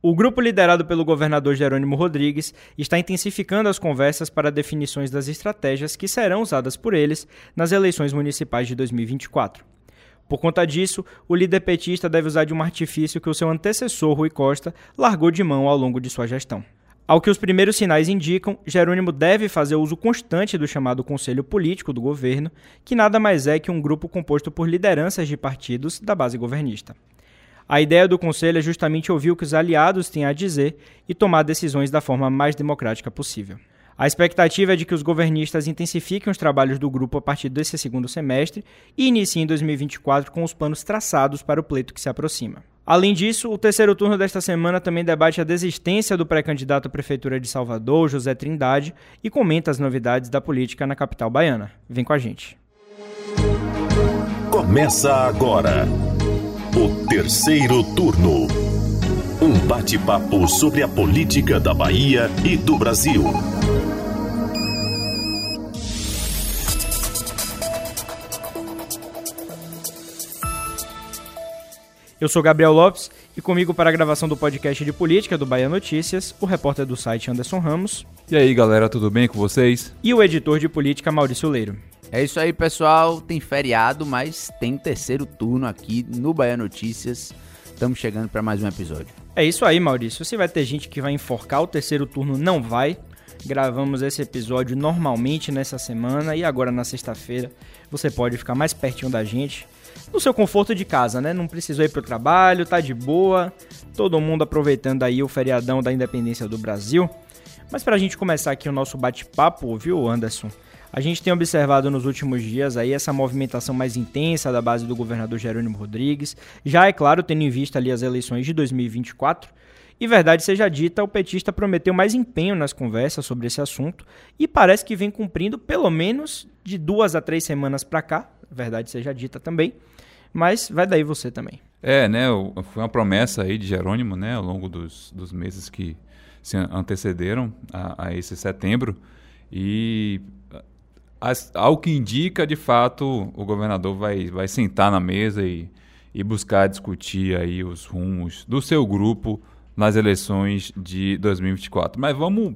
O grupo liderado pelo governador Jerônimo Rodrigues está intensificando as conversas para definições das estratégias que serão usadas por eles nas eleições municipais de 2024. Por conta disso, o líder petista deve usar de um artifício que o seu antecessor Rui Costa largou de mão ao longo de sua gestão. Ao que os primeiros sinais indicam, Jerônimo deve fazer uso constante do chamado Conselho Político do governo, que nada mais é que um grupo composto por lideranças de partidos da base governista. A ideia do Conselho é justamente ouvir o que os aliados têm a dizer e tomar decisões da forma mais democrática possível. A expectativa é de que os governistas intensifiquem os trabalhos do grupo a partir desse segundo semestre e iniciem 2024 com os planos traçados para o pleito que se aproxima. Além disso, o terceiro turno desta semana também debate a desistência do pré-candidato à Prefeitura de Salvador, José Trindade, e comenta as novidades da política na capital baiana. Vem com a gente. Começa agora o terceiro turno. Um bate-papo sobre a política da Bahia e do Brasil. Eu sou Gabriel Lopes e comigo para a gravação do podcast de política do Bahia Notícias, o repórter do site Anderson Ramos. E aí, galera, tudo bem com vocês? E o editor de política Maurício Leiro. É isso aí, pessoal. Tem feriado, mas tem terceiro turno aqui no Bahia Notícias. Estamos chegando para mais um episódio. É isso aí, Maurício. Se vai ter gente que vai enforcar o terceiro turno, não vai. Gravamos esse episódio normalmente nessa semana e agora na sexta-feira você pode ficar mais pertinho da gente no seu conforto de casa, né? Não precisou ir pro trabalho, tá de boa. Todo mundo aproveitando aí o feriadão da independência do Brasil. Mas para a gente começar aqui o nosso bate-papo, viu, Anderson? A gente tem observado nos últimos dias aí essa movimentação mais intensa da base do governador Jerônimo Rodrigues. Já é claro, tendo em vista ali as eleições de 2024. E verdade seja dita, o petista prometeu mais empenho nas conversas sobre esse assunto e parece que vem cumprindo pelo menos de duas a três semanas para cá. Verdade seja dita também. Mas vai daí você também. É, né? Foi uma promessa aí de Jerônimo, né? Ao longo dos, dos meses que se antecederam a, a esse setembro. E as, ao que indica, de fato, o governador vai, vai sentar na mesa e, e buscar discutir aí os rumos do seu grupo nas eleições de 2024. Mas vamos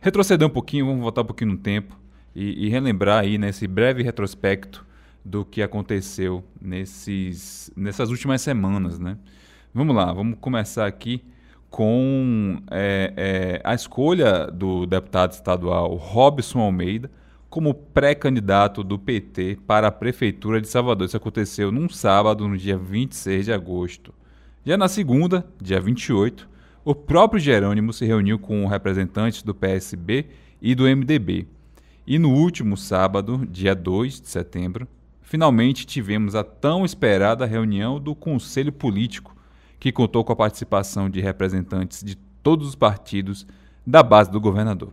retroceder um pouquinho, vamos voltar um pouquinho no tempo e, e relembrar aí nesse breve retrospecto do que aconteceu nesses, nessas últimas semanas, né? Vamos lá, vamos começar aqui com é, é, a escolha do deputado estadual Robson Almeida como pré-candidato do PT para a Prefeitura de Salvador. Isso aconteceu num sábado, no dia 26 de agosto. Já na segunda, dia 28, o próprio Jerônimo se reuniu com representantes do PSB e do MDB. E no último sábado, dia 2 de setembro, finalmente tivemos a tão esperada reunião do Conselho Político, que contou com a participação de representantes de todos os partidos da base do governador.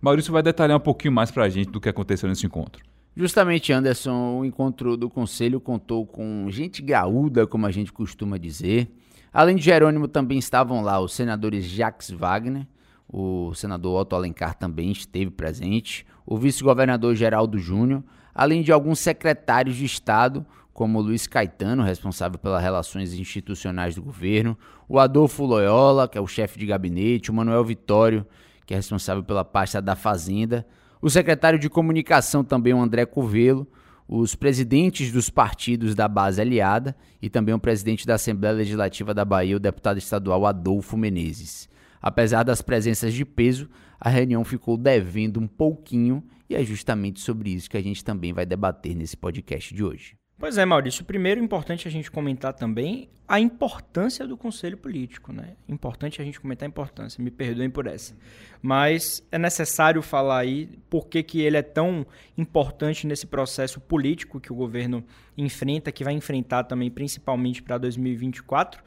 Maurício vai detalhar um pouquinho mais para a gente do que aconteceu nesse encontro. Justamente, Anderson, o encontro do conselho contou com gente graúda, como a gente costuma dizer. Além de Jerônimo, também estavam lá os senadores Jacques Wagner, o senador Otto Alencar também esteve presente, o vice-governador Geraldo Júnior, além de alguns secretários de Estado, como Luiz Caetano, responsável pelas relações institucionais do governo, o Adolfo Loyola, que é o chefe de gabinete, o Manuel Vitório, que é responsável pela pasta da Fazenda, o secretário de Comunicação também, o André Covelo, os presidentes dos partidos da base aliada e também o presidente da Assembleia Legislativa da Bahia, o deputado estadual Adolfo Menezes. Apesar das presenças de peso, a reunião ficou devendo um pouquinho e é justamente sobre isso que a gente também vai debater nesse podcast de hoje. Pois é, Maurício. Primeiro, importante a gente comentar também a importância do conselho político, né? Importante a gente comentar a importância, me perdoem por essa. Mas é necessário falar aí por que, que ele é tão importante nesse processo político que o governo enfrenta, que vai enfrentar também, principalmente para 2024.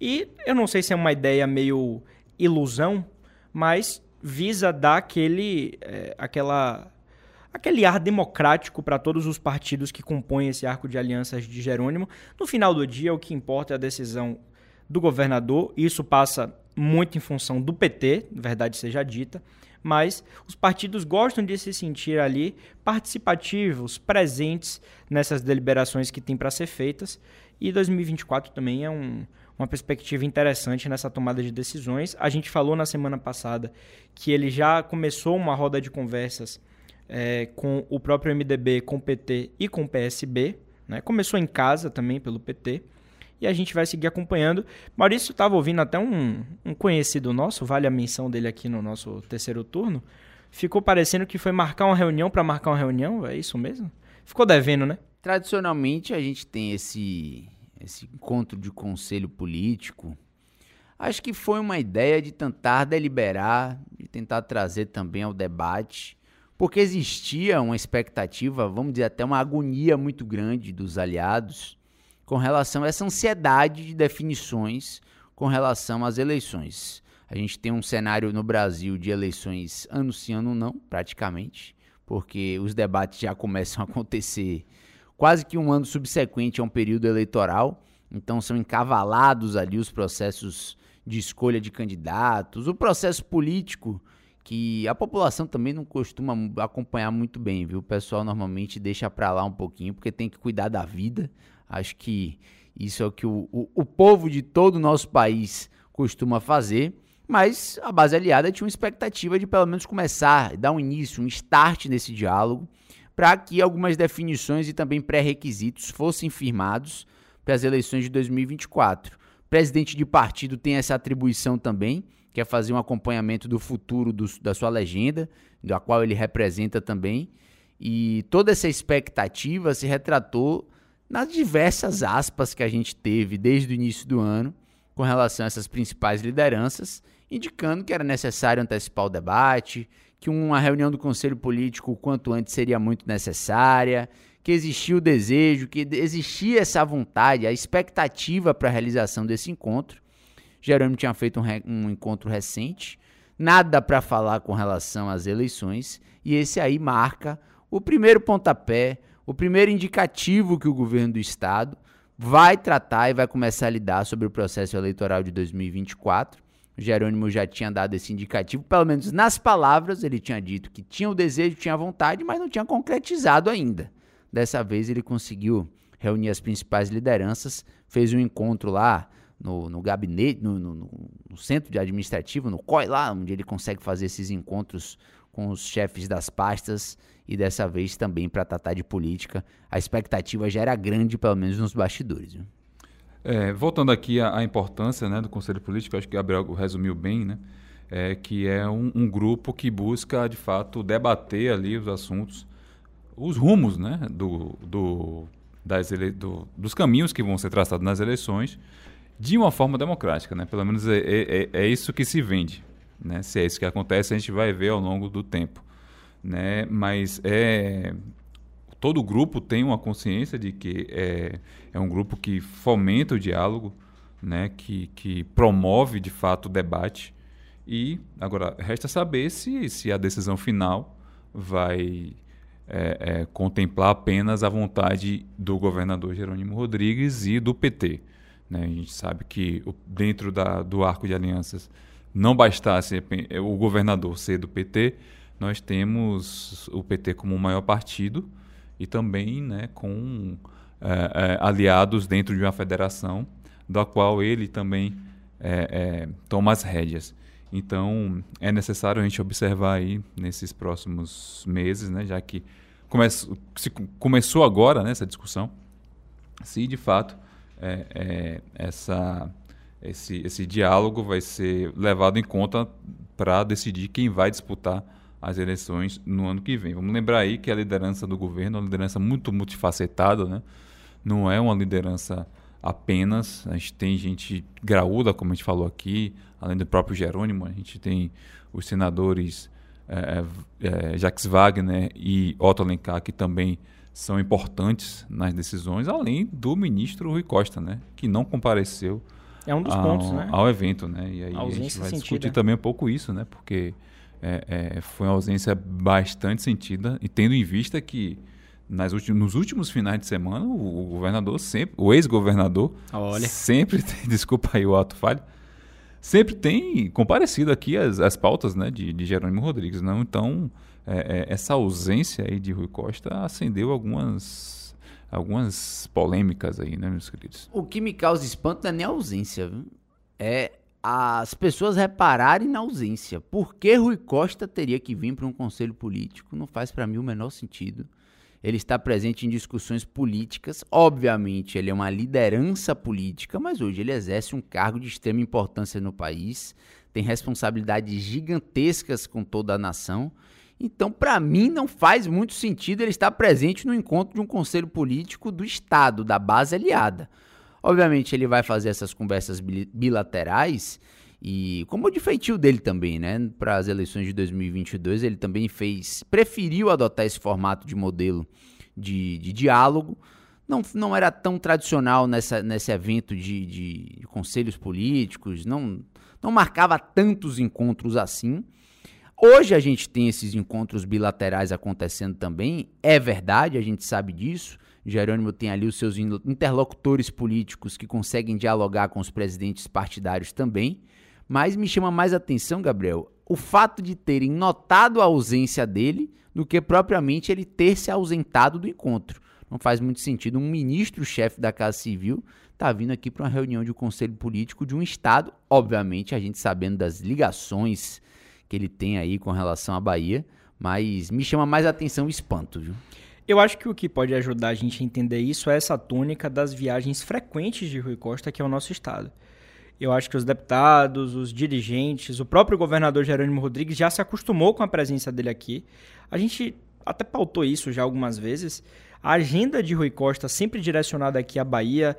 E eu não sei se é uma ideia meio ilusão, mas visa dar aquele, é, aquela aquele ar democrático para todos os partidos que compõem esse arco de alianças de Jerônimo. No final do dia, o que importa é a decisão do governador. Isso passa muito em função do PT, verdade seja dita, mas os partidos gostam de se sentir ali participativos, presentes nessas deliberações que têm para ser feitas. E 2024 também é um, uma perspectiva interessante nessa tomada de decisões. A gente falou na semana passada que ele já começou uma roda de conversas é, com o próprio MDB, com o PT e com o PSB. Né? Começou em casa também pelo PT. E a gente vai seguir acompanhando. Maurício estava ouvindo até um, um conhecido nosso, vale a menção dele aqui no nosso terceiro turno. Ficou parecendo que foi marcar uma reunião para marcar uma reunião, é isso mesmo? Ficou devendo, né? Tradicionalmente a gente tem esse, esse encontro de conselho político. Acho que foi uma ideia de tentar deliberar, de tentar trazer também ao debate porque existia uma expectativa, vamos dizer até uma agonia muito grande dos aliados com relação a essa ansiedade de definições com relação às eleições. A gente tem um cenário no Brasil de eleições ano sim, ano não, praticamente, porque os debates já começam a acontecer quase que um ano subsequente a um período eleitoral, então são encavalados ali os processos de escolha de candidatos, o processo político que a população também não costuma acompanhar muito bem, viu? O pessoal normalmente deixa para lá um pouquinho porque tem que cuidar da vida. Acho que isso é o que o, o, o povo de todo o nosso país costuma fazer. Mas a base aliada tinha uma expectativa de pelo menos começar, dar um início, um start nesse diálogo, para que algumas definições e também pré-requisitos fossem firmados para as eleições de 2024. O presidente de partido tem essa atribuição também, quer fazer um acompanhamento do futuro do, da sua legenda, da qual ele representa também. E toda essa expectativa se retratou nas diversas aspas que a gente teve desde o início do ano com relação a essas principais lideranças, indicando que era necessário antecipar o debate, que uma reunião do Conselho Político o quanto antes seria muito necessária, que existia o desejo, que existia essa vontade, a expectativa para a realização desse encontro. Jerônimo tinha feito um, um encontro recente, nada para falar com relação às eleições, e esse aí marca o primeiro pontapé, o primeiro indicativo que o governo do estado vai tratar e vai começar a lidar sobre o processo eleitoral de 2024. O Jerônimo já tinha dado esse indicativo, pelo menos nas palavras, ele tinha dito que tinha o desejo, tinha a vontade, mas não tinha concretizado ainda. Dessa vez ele conseguiu reunir as principais lideranças, fez um encontro lá no, no gabinete, no, no, no, centro de administrativo, no COI lá, onde ele consegue fazer esses encontros com os chefes das pastas e dessa vez também para tratar de política. A expectativa já era grande, pelo menos nos bastidores. Viu? É, voltando aqui à, à, importância né, do Conselho Político, acho que o Gabriel resumiu bem, né? É, que é um, um, grupo que busca, de fato, debater ali os assuntos, os rumos né, do, do, das ele, do, dos caminhos que vão ser traçados nas eleições de uma forma democrática, né? Pelo menos é, é, é, é, isso que se vende, né? Se é isso que acontece, a gente vai ver ao longo do tempo, né? Mas é todo grupo tem uma consciência de que é, é um grupo que fomenta o diálogo, né? Que, que promove de fato o debate e agora resta saber se, se a decisão final vai é, é, contemplar apenas a vontade do governador Jerônimo Rodrigues e do PT. Né? A gente sabe que dentro da, do arco de alianças não bastasse o governador ser do PT, nós temos o PT como o maior partido e também né, com é, é, aliados dentro de uma federação, da qual ele também é, toma as rédeas. Então, é necessário a gente observar aí nesses próximos meses, né, já que come se começou agora né, essa discussão, se de fato é, é, essa, esse, esse diálogo vai ser levado em conta para decidir quem vai disputar as eleições no ano que vem. Vamos lembrar aí que a liderança do governo é uma liderança muito multifacetada, né? não é uma liderança apenas, a gente tem gente graúda, como a gente falou aqui, além do próprio Jerônimo, a gente tem os senadores é, é, Jacques Wagner e Otto Alencar, que também são importantes nas decisões, além do ministro Rui Costa, né, que não compareceu é um dos ao, pontos, né? ao evento, né? E aí a, a gente vai discutir também um pouco isso, né? Porque é, é, foi uma ausência bastante sentida e tendo em vista que nas últimos, nos últimos finais de semana o, o governador sempre, o ex-governador, sempre, tem, desculpa aí o ato falho, sempre tem comparecido aqui as, as pautas, né, de, de Jerônimo Rodrigues, não? Então é, é, essa ausência aí de Rui Costa acendeu algumas algumas polêmicas aí, né, meus queridos? O que me causa espanto não é nem a ausência, é as pessoas repararem na ausência. Por que Rui Costa teria que vir para um conselho político? Não faz para mim o menor sentido. Ele está presente em discussões políticas. Obviamente, ele é uma liderança política, mas hoje ele exerce um cargo de extrema importância no país, tem responsabilidades gigantescas com toda a nação. Então, para mim, não faz muito sentido ele estar presente no encontro de um conselho político do Estado, da base aliada. Obviamente, ele vai fazer essas conversas bilaterais e como de feitio dele também, né? Para as eleições de 2022, ele também fez, preferiu adotar esse formato de modelo de, de diálogo. Não, não era tão tradicional nessa, nesse evento de, de conselhos políticos, não, não marcava tantos encontros assim. Hoje a gente tem esses encontros bilaterais acontecendo também, é verdade, a gente sabe disso. Jerônimo tem ali os seus interlocutores políticos que conseguem dialogar com os presidentes partidários também. Mas me chama mais atenção, Gabriel, o fato de terem notado a ausência dele do que propriamente ele ter se ausentado do encontro. Não faz muito sentido um ministro-chefe da Casa Civil tá vindo aqui para uma reunião de um conselho político de um Estado, obviamente a gente sabendo das ligações que ele tem aí com relação à Bahia, mas me chama mais atenção o espanto, viu? Eu acho que o que pode ajudar a gente a entender isso é essa tônica das viagens frequentes de Rui Costa aqui ao nosso estado. Eu acho que os deputados, os dirigentes, o próprio governador Jerônimo Rodrigues já se acostumou com a presença dele aqui. A gente até pautou isso já algumas vezes. A agenda de Rui Costa sempre direcionada aqui à Bahia.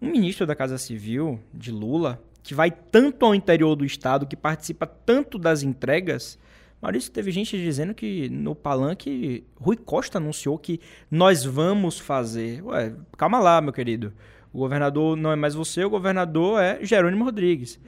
Um ministro da Casa Civil, de Lula, que vai tanto ao interior do estado, que participa tanto das entregas. Maurício, teve gente dizendo que no palanque Rui Costa anunciou que nós vamos fazer. Ué, calma lá, meu querido. O governador não é mais você, o governador é Jerônimo Rodrigues.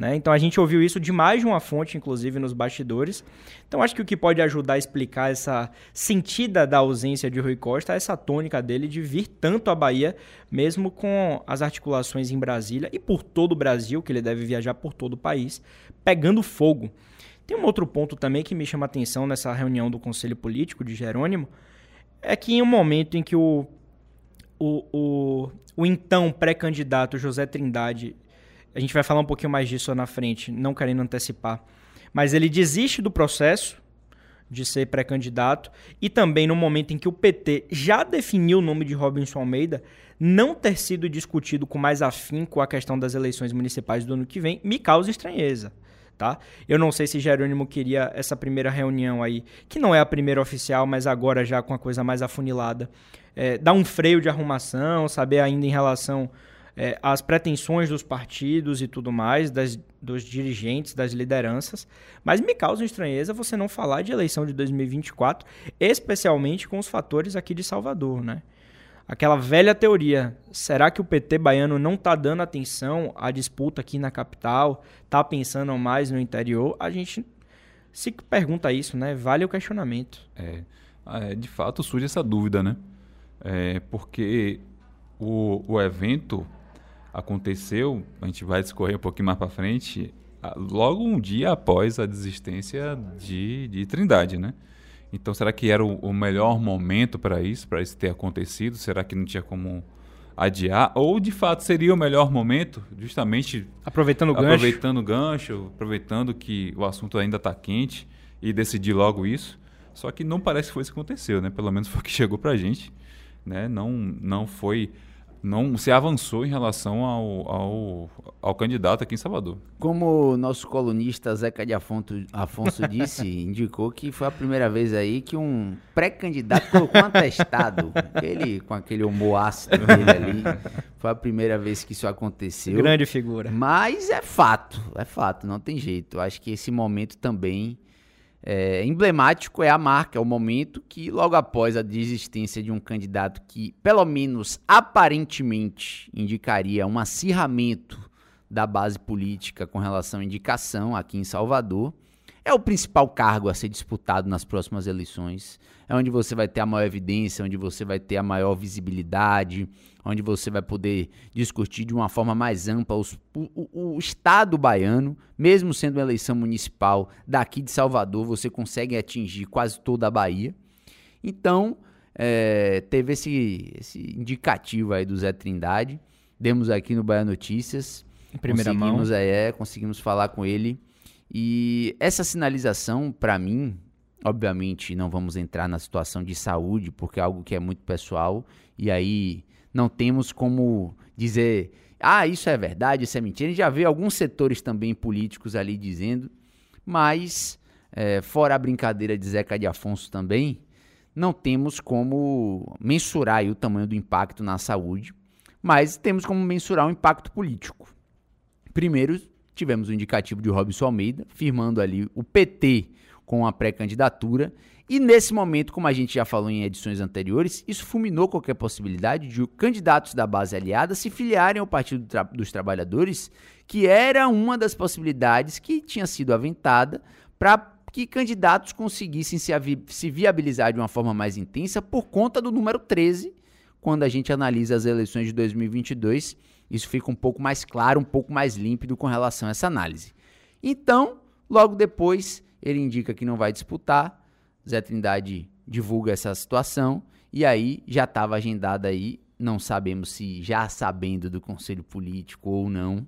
Né? Então a gente ouviu isso de mais de uma fonte, inclusive nos bastidores. Então acho que o que pode ajudar a explicar essa sentida da ausência de Rui Costa é essa tônica dele de vir tanto à Bahia, mesmo com as articulações em Brasília e por todo o Brasil, que ele deve viajar por todo o país, pegando fogo. Tem um outro ponto também que me chama a atenção nessa reunião do Conselho Político de Jerônimo, é que em um momento em que o o, o, o então pré-candidato José Trindade, a gente vai falar um pouquinho mais disso na frente, não querendo antecipar, mas ele desiste do processo de ser pré-candidato e também no momento em que o PT já definiu o nome de Robinson Almeida, não ter sido discutido com mais afinco a questão das eleições municipais do ano que vem me causa estranheza. Tá? Eu não sei se Jerônimo queria essa primeira reunião aí, que não é a primeira oficial, mas agora já com a coisa mais afunilada, é, dar um freio de arrumação, saber ainda em relação é, às pretensões dos partidos e tudo mais, das, dos dirigentes, das lideranças. Mas me causa estranheza você não falar de eleição de 2024, especialmente com os fatores aqui de Salvador, né? aquela velha teoria. Será que o PT baiano não está dando atenção à disputa aqui na capital? Está pensando mais no interior? A gente se pergunta isso, né? Vale o questionamento. É, é de fato surge essa dúvida, né? É, porque o, o evento aconteceu, a gente vai discorrer um pouquinho mais para frente, logo um dia após a desistência de, de Trindade, né? Então, será que era o, o melhor momento para isso, para isso ter acontecido? Será que não tinha como adiar? Ou, de fato, seria o melhor momento, justamente... Aproveitando o gancho. Aproveitando o gancho, aproveitando que o assunto ainda está quente e decidir logo isso. Só que não parece que foi isso que aconteceu, né? Pelo menos foi o que chegou para a gente. Né? Não, não foi não se avançou em relação ao, ao, ao, candidato aqui em Salvador. Como o nosso colunista Zeca de Afonso, Afonso disse, indicou que foi a primeira vez aí que um pré-candidato colocou um atestado, aquele, com aquele humor ácido dele ali. Foi a primeira vez que isso aconteceu. Grande figura. Mas é fato, é fato, não tem jeito. Eu acho que esse momento também é, emblemático é a marca, é o momento que, logo após a desistência de um candidato que, pelo menos aparentemente, indicaria um acirramento da base política com relação à indicação aqui em Salvador, é o principal cargo a ser disputado nas próximas eleições. É onde você vai ter a maior evidência, onde você vai ter a maior visibilidade, onde você vai poder discutir de uma forma mais ampla os, o, o, Estado baiano, mesmo sendo uma eleição municipal daqui de Salvador, você consegue atingir quase toda a Bahia. Então, é, teve esse, esse indicativo aí do Zé Trindade. Demos aqui no Bahia Notícias. Em primeira mão. conseguimos, É, conseguimos falar com ele. E essa sinalização, para mim, obviamente não vamos entrar na situação de saúde, porque é algo que é muito pessoal. E aí não temos como dizer, ah, isso é verdade, isso é mentira. A gente já vê alguns setores também políticos ali dizendo, mas é, fora a brincadeira de Zeca de Afonso também, não temos como mensurar o tamanho do impacto na saúde, mas temos como mensurar o impacto político. Primeiro, tivemos o indicativo de Robson Almeida, firmando ali o PT com a pré-candidatura, e nesse momento, como a gente já falou em edições anteriores, isso fulminou qualquer possibilidade de candidatos da base aliada se filiarem ao Partido dos Trabalhadores, que era uma das possibilidades que tinha sido aventada para que candidatos conseguissem se, se viabilizar de uma forma mais intensa por conta do número 13, quando a gente analisa as eleições de 2022. Isso fica um pouco mais claro, um pouco mais límpido com relação a essa análise. Então, logo depois, ele indica que não vai disputar. Zé Trindade divulga essa situação e aí já estava agendada aí, não sabemos se já sabendo do conselho político ou não,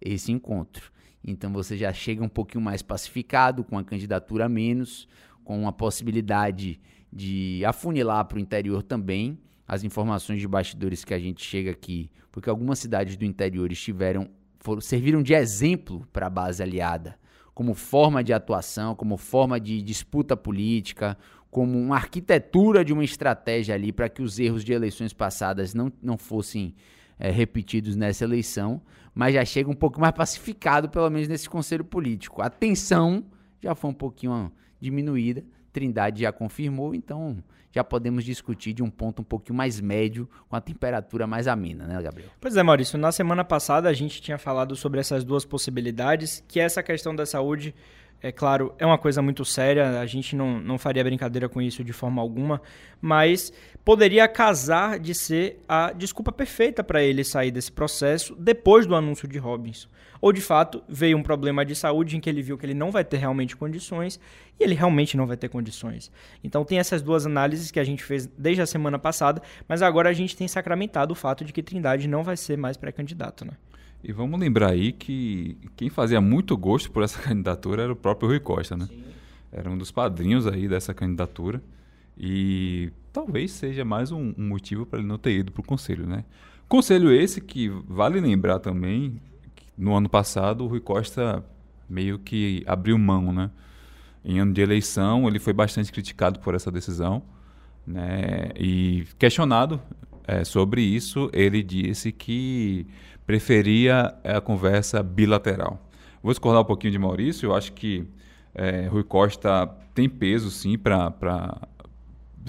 esse encontro. Então você já chega um pouquinho mais pacificado, com a candidatura a menos, com a possibilidade de afunilar para o interior também as informações de bastidores que a gente chega aqui, porque algumas cidades do interior estiveram foram, serviram de exemplo para a base aliada, como forma de atuação, como forma de disputa política, como uma arquitetura de uma estratégia ali para que os erros de eleições passadas não, não fossem é, repetidos nessa eleição, mas já chega um pouco mais pacificado, pelo menos nesse conselho político. A tensão já foi um pouquinho diminuída, Trindade já confirmou, então já podemos discutir de um ponto um pouquinho mais médio, com a temperatura mais amena, né, Gabriel? Pois é, Maurício. Na semana passada a gente tinha falado sobre essas duas possibilidades, que essa questão da saúde é claro, é uma coisa muito séria, a gente não, não faria brincadeira com isso de forma alguma, mas poderia casar de ser a desculpa perfeita para ele sair desse processo depois do anúncio de Robinson. Ou de fato veio um problema de saúde em que ele viu que ele não vai ter realmente condições e ele realmente não vai ter condições. Então tem essas duas análises que a gente fez desde a semana passada, mas agora a gente tem sacramentado o fato de que Trindade não vai ser mais pré-candidato, né? E vamos lembrar aí que quem fazia muito gosto por essa candidatura era o próprio Rui Costa, né? Sim. Era um dos padrinhos aí dessa candidatura. E talvez seja mais um, um motivo para ele não ter ido para o conselho, né? Conselho esse que vale lembrar também que no ano passado o Rui Costa meio que abriu mão, né? Em ano de eleição ele foi bastante criticado por essa decisão, né? E questionado é, sobre isso ele disse que preferia a conversa bilateral. Vou discordar um pouquinho de Maurício, eu acho que é, Rui Costa tem peso, sim, para.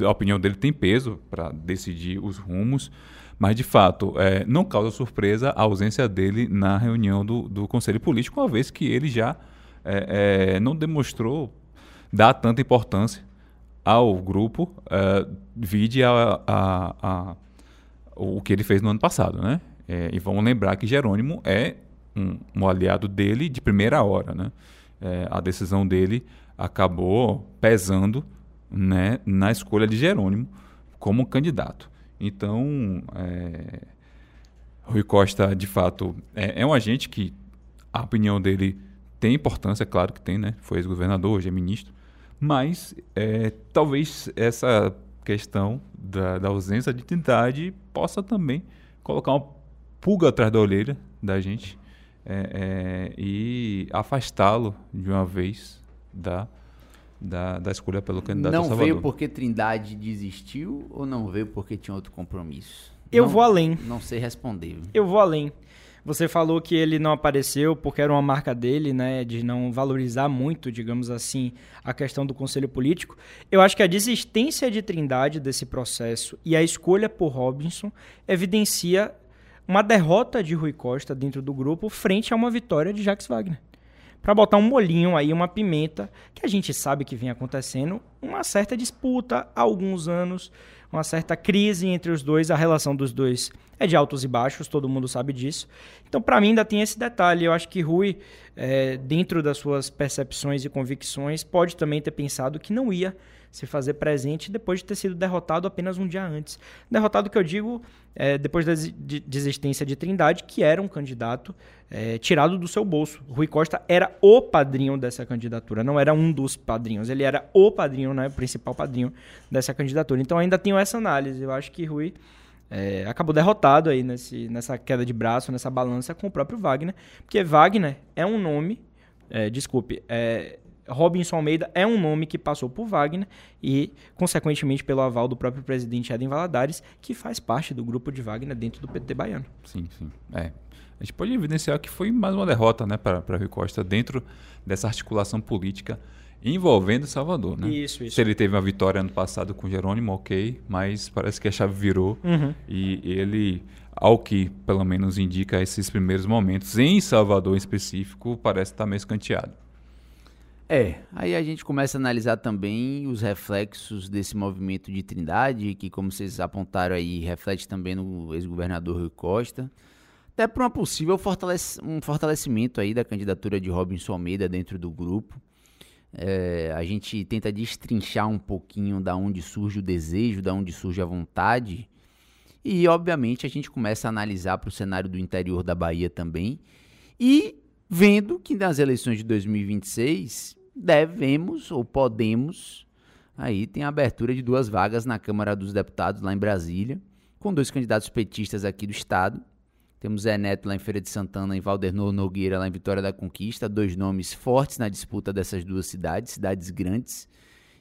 A opinião dele tem peso para decidir os rumos, mas de fato é, não causa surpresa a ausência dele na reunião do, do Conselho Político, uma vez que ele já é, é não demonstrou dar tanta importância ao grupo, é, vide a, a, a, o que ele fez no ano passado, né? É, e vamos lembrar que Jerônimo é um, um aliado dele de primeira hora. Né? É, a decisão dele acabou pesando né, na escolha de Jerônimo como candidato. Então, é, Rui Costa, de fato, é, é, um agente que a opinião dele tem importância, claro que tem, né? Foi ex-governador, hoje é ministro. Mas é, talvez essa questão da, da ausência de identidade possa também colocar um pulga atrás da orelha da gente é, é, e afastá-lo de uma vez da, da, da escolha pelo candidato Não Salvador. veio porque Trindade desistiu ou não veio porque tinha outro compromisso? Eu não, vou além. Não sei responder. Eu vou além. Você falou que ele não apareceu porque era uma marca dele, né, de não valorizar muito, digamos assim, a questão do conselho político. Eu acho que a desistência de Trindade desse processo e a escolha por Robinson evidencia uma derrota de Rui Costa dentro do grupo frente a uma vitória de Jacques Wagner. Para botar um molinho aí, uma pimenta, que a gente sabe que vem acontecendo uma certa disputa há alguns anos, uma certa crise entre os dois, a relação dos dois é de altos e baixos, todo mundo sabe disso. Então, para mim, ainda tem esse detalhe. Eu acho que Rui, é, dentro das suas percepções e convicções, pode também ter pensado que não ia se fazer presente depois de ter sido derrotado apenas um dia antes. Derrotado que eu digo é, depois da desistência de Trindade, que era um candidato é, tirado do seu bolso. Rui Costa era o padrinho dessa candidatura, não era um dos padrinhos, ele era o padrinho, né, o principal padrinho dessa candidatura. Então ainda tenho essa análise. Eu acho que Rui é, acabou derrotado aí nesse, nessa queda de braço, nessa balança com o próprio Wagner, porque Wagner é um nome, é, desculpe, é, Robinson Almeida é um nome que passou por Wagner e, consequentemente, pelo aval do próprio presidente Eden Valadares, que faz parte do grupo de Wagner dentro do PT baiano. Sim, sim. É. A gente pode evidenciar que foi mais uma derrota né, para Rui Costa dentro dessa articulação política envolvendo Salvador. Né? Isso, isso. Se ele teve uma vitória ano passado com Jerônimo, ok, mas parece que a chave virou uhum. e ele, ao que pelo menos indica esses primeiros momentos, em Salvador em específico, parece estar meio escanteado. É, aí a gente começa a analisar também os reflexos desse movimento de Trindade, que, como vocês apontaram aí, reflete também no ex-governador Rui Costa, até para uma possível um fortalecimento aí da candidatura de Robinson Almeida dentro do grupo. É, a gente tenta destrinchar um pouquinho da onde surge o desejo, da onde surge a vontade, e obviamente a gente começa a analisar para o cenário do interior da Bahia também, e vendo que nas eleições de 2026 devemos ou podemos. Aí tem a abertura de duas vagas na Câmara dos Deputados, lá em Brasília, com dois candidatos petistas aqui do Estado. Temos Zé Neto lá em Feira de Santana e Valdernor Nogueira lá em Vitória da Conquista, dois nomes fortes na disputa dessas duas cidades, cidades grandes,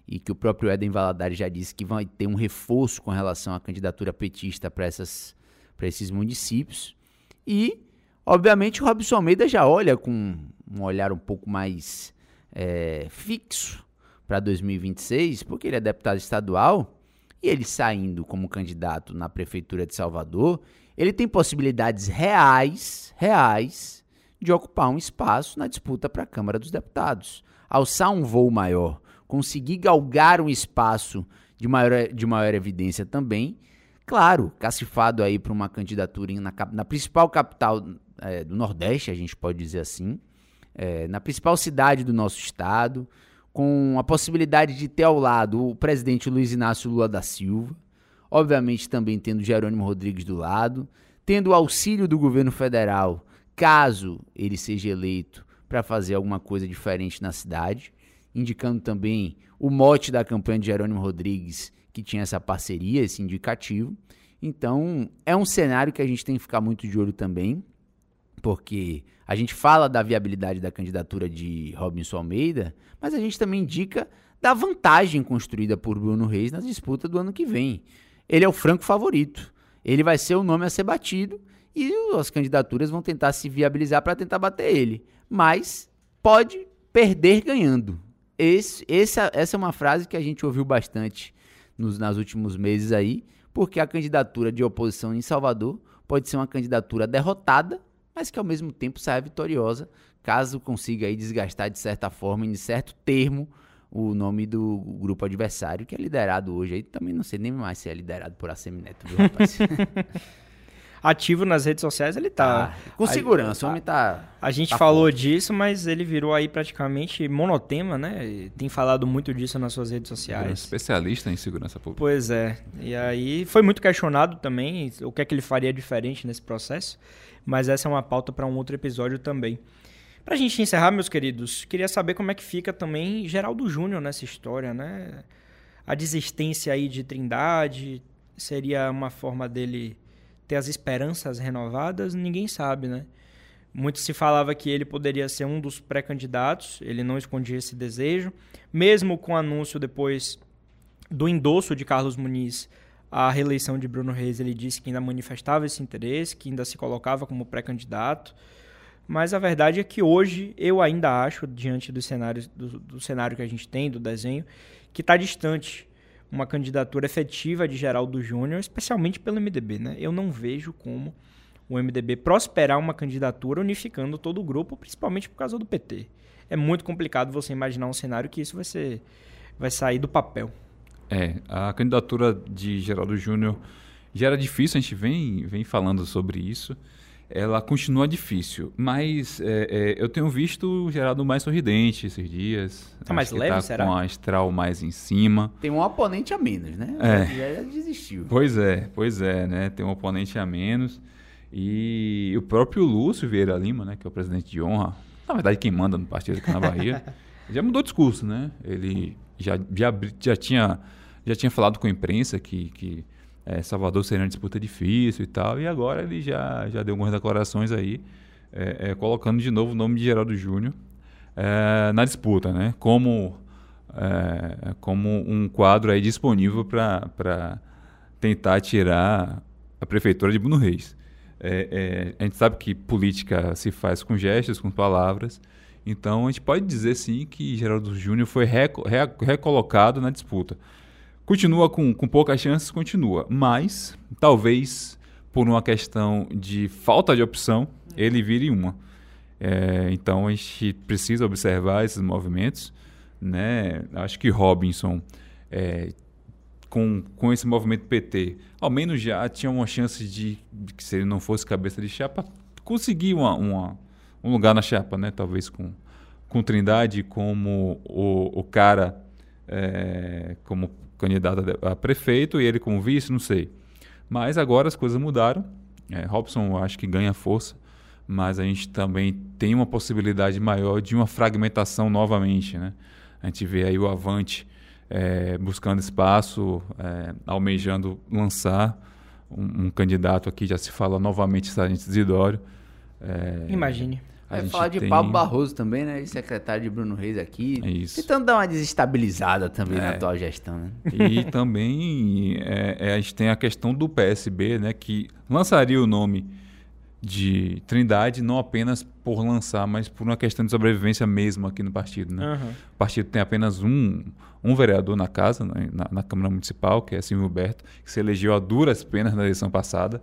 e que o próprio Eden Valadares já disse que vai ter um reforço com relação à candidatura petista para esses municípios. E, obviamente, o Robson Almeida já olha com um olhar um pouco mais é, fixo para 2026, porque ele é deputado estadual e ele saindo como candidato na prefeitura de Salvador, ele tem possibilidades reais, reais, de ocupar um espaço na disputa para a Câmara dos Deputados, alçar um voo maior, conseguir galgar um espaço de maior, de maior evidência também. Claro, cacifado aí para uma candidatura na, na principal capital é, do Nordeste, a gente pode dizer assim, é, na principal cidade do nosso estado, com a possibilidade de ter ao lado o presidente Luiz Inácio Lula da Silva, obviamente também tendo Jerônimo Rodrigues do lado, tendo o auxílio do governo federal, caso ele seja eleito, para fazer alguma coisa diferente na cidade, indicando também o mote da campanha de Jerônimo Rodrigues, que tinha essa parceria, esse indicativo. Então, é um cenário que a gente tem que ficar muito de olho também porque a gente fala da viabilidade da candidatura de Robinson Almeida, mas a gente também indica da vantagem construída por Bruno Reis na disputa do ano que vem. Ele é o franco favorito. Ele vai ser o nome a ser batido e as candidaturas vão tentar se viabilizar para tentar bater ele. Mas pode perder ganhando. Esse, essa, essa é uma frase que a gente ouviu bastante nos, nos últimos meses aí, porque a candidatura de oposição em Salvador pode ser uma candidatura derrotada mas que ao mesmo tempo saia vitoriosa, caso consiga aí desgastar de certa forma, em certo termo, o nome do grupo adversário, que é liderado hoje aí, também não sei nem mais se é liderado por Assemineto, viu, rapaz? Ativo nas redes sociais, ele tá. Ah, com segurança, a, o homem tá. A gente tá falou forte. disso, mas ele virou aí praticamente monotema, né? Tem falado muito disso nas suas redes sociais. É um especialista em segurança pública. Pois é. E aí foi muito questionado também o que é que ele faria diferente nesse processo mas essa é uma pauta para um outro episódio também. Para a gente encerrar, meus queridos, queria saber como é que fica também Geraldo Júnior nessa história, né? A desistência aí de Trindade seria uma forma dele ter as esperanças renovadas? Ninguém sabe, né? Muito se falava que ele poderia ser um dos pré-candidatos, ele não escondia esse desejo, mesmo com o anúncio depois do endosso de Carlos Muniz a reeleição de Bruno Reis, ele disse que ainda manifestava esse interesse, que ainda se colocava como pré-candidato. Mas a verdade é que hoje eu ainda acho, diante do cenário, do, do cenário que a gente tem, do desenho, que está distante uma candidatura efetiva de Geraldo Júnior, especialmente pelo MDB. Né? Eu não vejo como o MDB prosperar uma candidatura unificando todo o grupo, principalmente por causa do PT. É muito complicado você imaginar um cenário que isso vai ser vai sair do papel. É, a candidatura de Geraldo Júnior já era difícil, a gente vem, vem falando sobre isso. Ela continua difícil, mas é, é, eu tenho visto o Geraldo mais sorridente esses dias. Tá mais leve, tá será? com a astral mais em cima. Tem um oponente a menos, né? É. Já, desistiu. Pois é, pois é, né? Tem um oponente a menos. E o próprio Lúcio Vieira Lima, né, que é o presidente de honra, na verdade quem manda no partido aqui na Bahia, já mudou o discurso, né? Ele já, já, já, tinha, já tinha falado com a imprensa que, que é, Salvador seria uma disputa difícil e tal, e agora ele já, já deu algumas declarações aí, é, é, colocando de novo o nome de Geraldo Júnior é, na disputa, né? Como, é, como um quadro aí disponível para tentar tirar a prefeitura de Bruno Reis. É, é, a gente sabe que política se faz com gestos, com palavras. Então a gente pode dizer sim que Geraldo Júnior foi reco re recolocado na disputa. Continua com, com poucas chances, continua. Mas talvez por uma questão de falta de opção, ele vire uma. É, então a gente precisa observar esses movimentos. Né? Acho que Robinson é, com, com esse movimento PT, ao menos já tinha uma chance de, de que se ele não fosse cabeça de chapa, conseguir uma, uma, um lugar na chapa, né? Talvez com, com Trindade como o, o cara é, como candidato a prefeito e ele como vice, não sei. Mas agora as coisas mudaram. É, Robson acho que ganha força, mas a gente também tem uma possibilidade maior de uma fragmentação novamente, né? A gente vê aí o Avante é, buscando espaço, é, almejando lançar um, um, candidato aqui, já se fala novamente Sargento Isidório. É, Imagine. Vai falar de tem... Pablo Barroso também, né? Secretário de Bruno Reis aqui. É isso. Tentando dar uma desestabilizada também é. na atual gestão, né? E também é, é, a gente tem a questão do PSB, né? Que lançaria o nome de Trindade, não apenas por lançar, mas por uma questão de sobrevivência mesmo aqui no partido. Né? Uhum. O partido tem apenas um, um vereador na casa, né, na, na, Câmara Municipal, que é Silvio Roberto, que se elegeu a duras penas na eleição passada.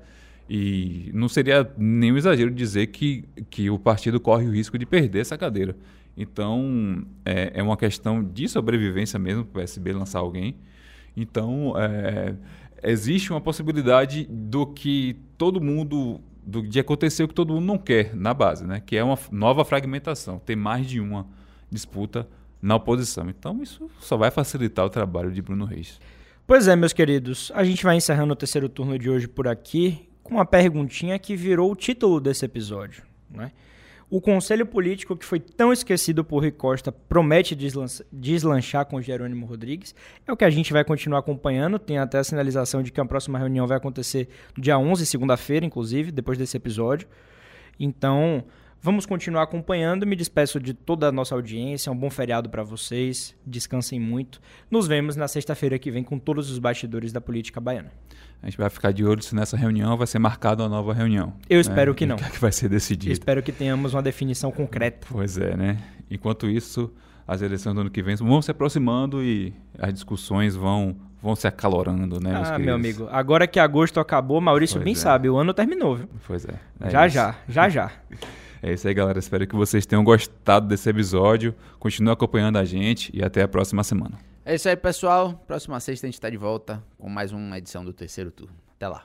E não seria nenhum exagero dizer que, que o partido corre o risco de perder essa cadeira. Então, é, é uma questão de sobrevivência mesmo para o PSB lançar alguém. Então, é, existe uma possibilidade do que todo mundo do, de acontecer o que todo mundo não quer na base, né? que é uma nova fragmentação, ter mais de uma disputa na oposição. Então isso só vai facilitar o trabalho de Bruno Reis. Pois é, meus queridos, a gente vai encerrando o terceiro turno de hoje por aqui com uma perguntinha que virou o título desse episódio. Né? O conselho político que foi tão esquecido por Rui Costa promete deslanchar com Jerônimo Rodrigues. É o que a gente vai continuar acompanhando. Tem até a sinalização de que a próxima reunião vai acontecer dia 11, segunda-feira, inclusive, depois desse episódio. Então, vamos continuar acompanhando. Me despeço de toda a nossa audiência. Um bom feriado para vocês. Descansem muito. Nos vemos na sexta-feira que vem com todos os bastidores da política baiana. A gente vai ficar de olho se nessa reunião vai ser marcada uma nova reunião. Eu né? espero que não. O que, é que vai ser decidido? espero que tenhamos uma definição concreta. Pois é, né? Enquanto isso, as eleições do ano que vem vão se aproximando e as discussões vão, vão se acalorando, né, ah, meu amigo. Agora que agosto acabou, Maurício pois bem é. sabe, o ano terminou, viu? Pois é. é já, isso. já, já, já. É isso aí, galera. Espero que vocês tenham gostado desse episódio. Continue acompanhando a gente e até a próxima semana. É isso aí, pessoal. Próxima sexta a gente está de volta com mais uma edição do terceiro turno. Até lá.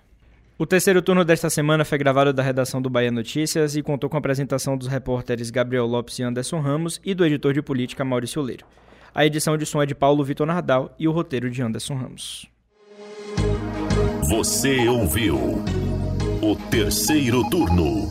O terceiro turno desta semana foi gravado da redação do Bahia Notícias e contou com a apresentação dos repórteres Gabriel Lopes e Anderson Ramos e do editor de política Maurício Leiro. A edição de som é de Paulo Vitor Nardal e o roteiro de Anderson Ramos. Você ouviu o terceiro turno,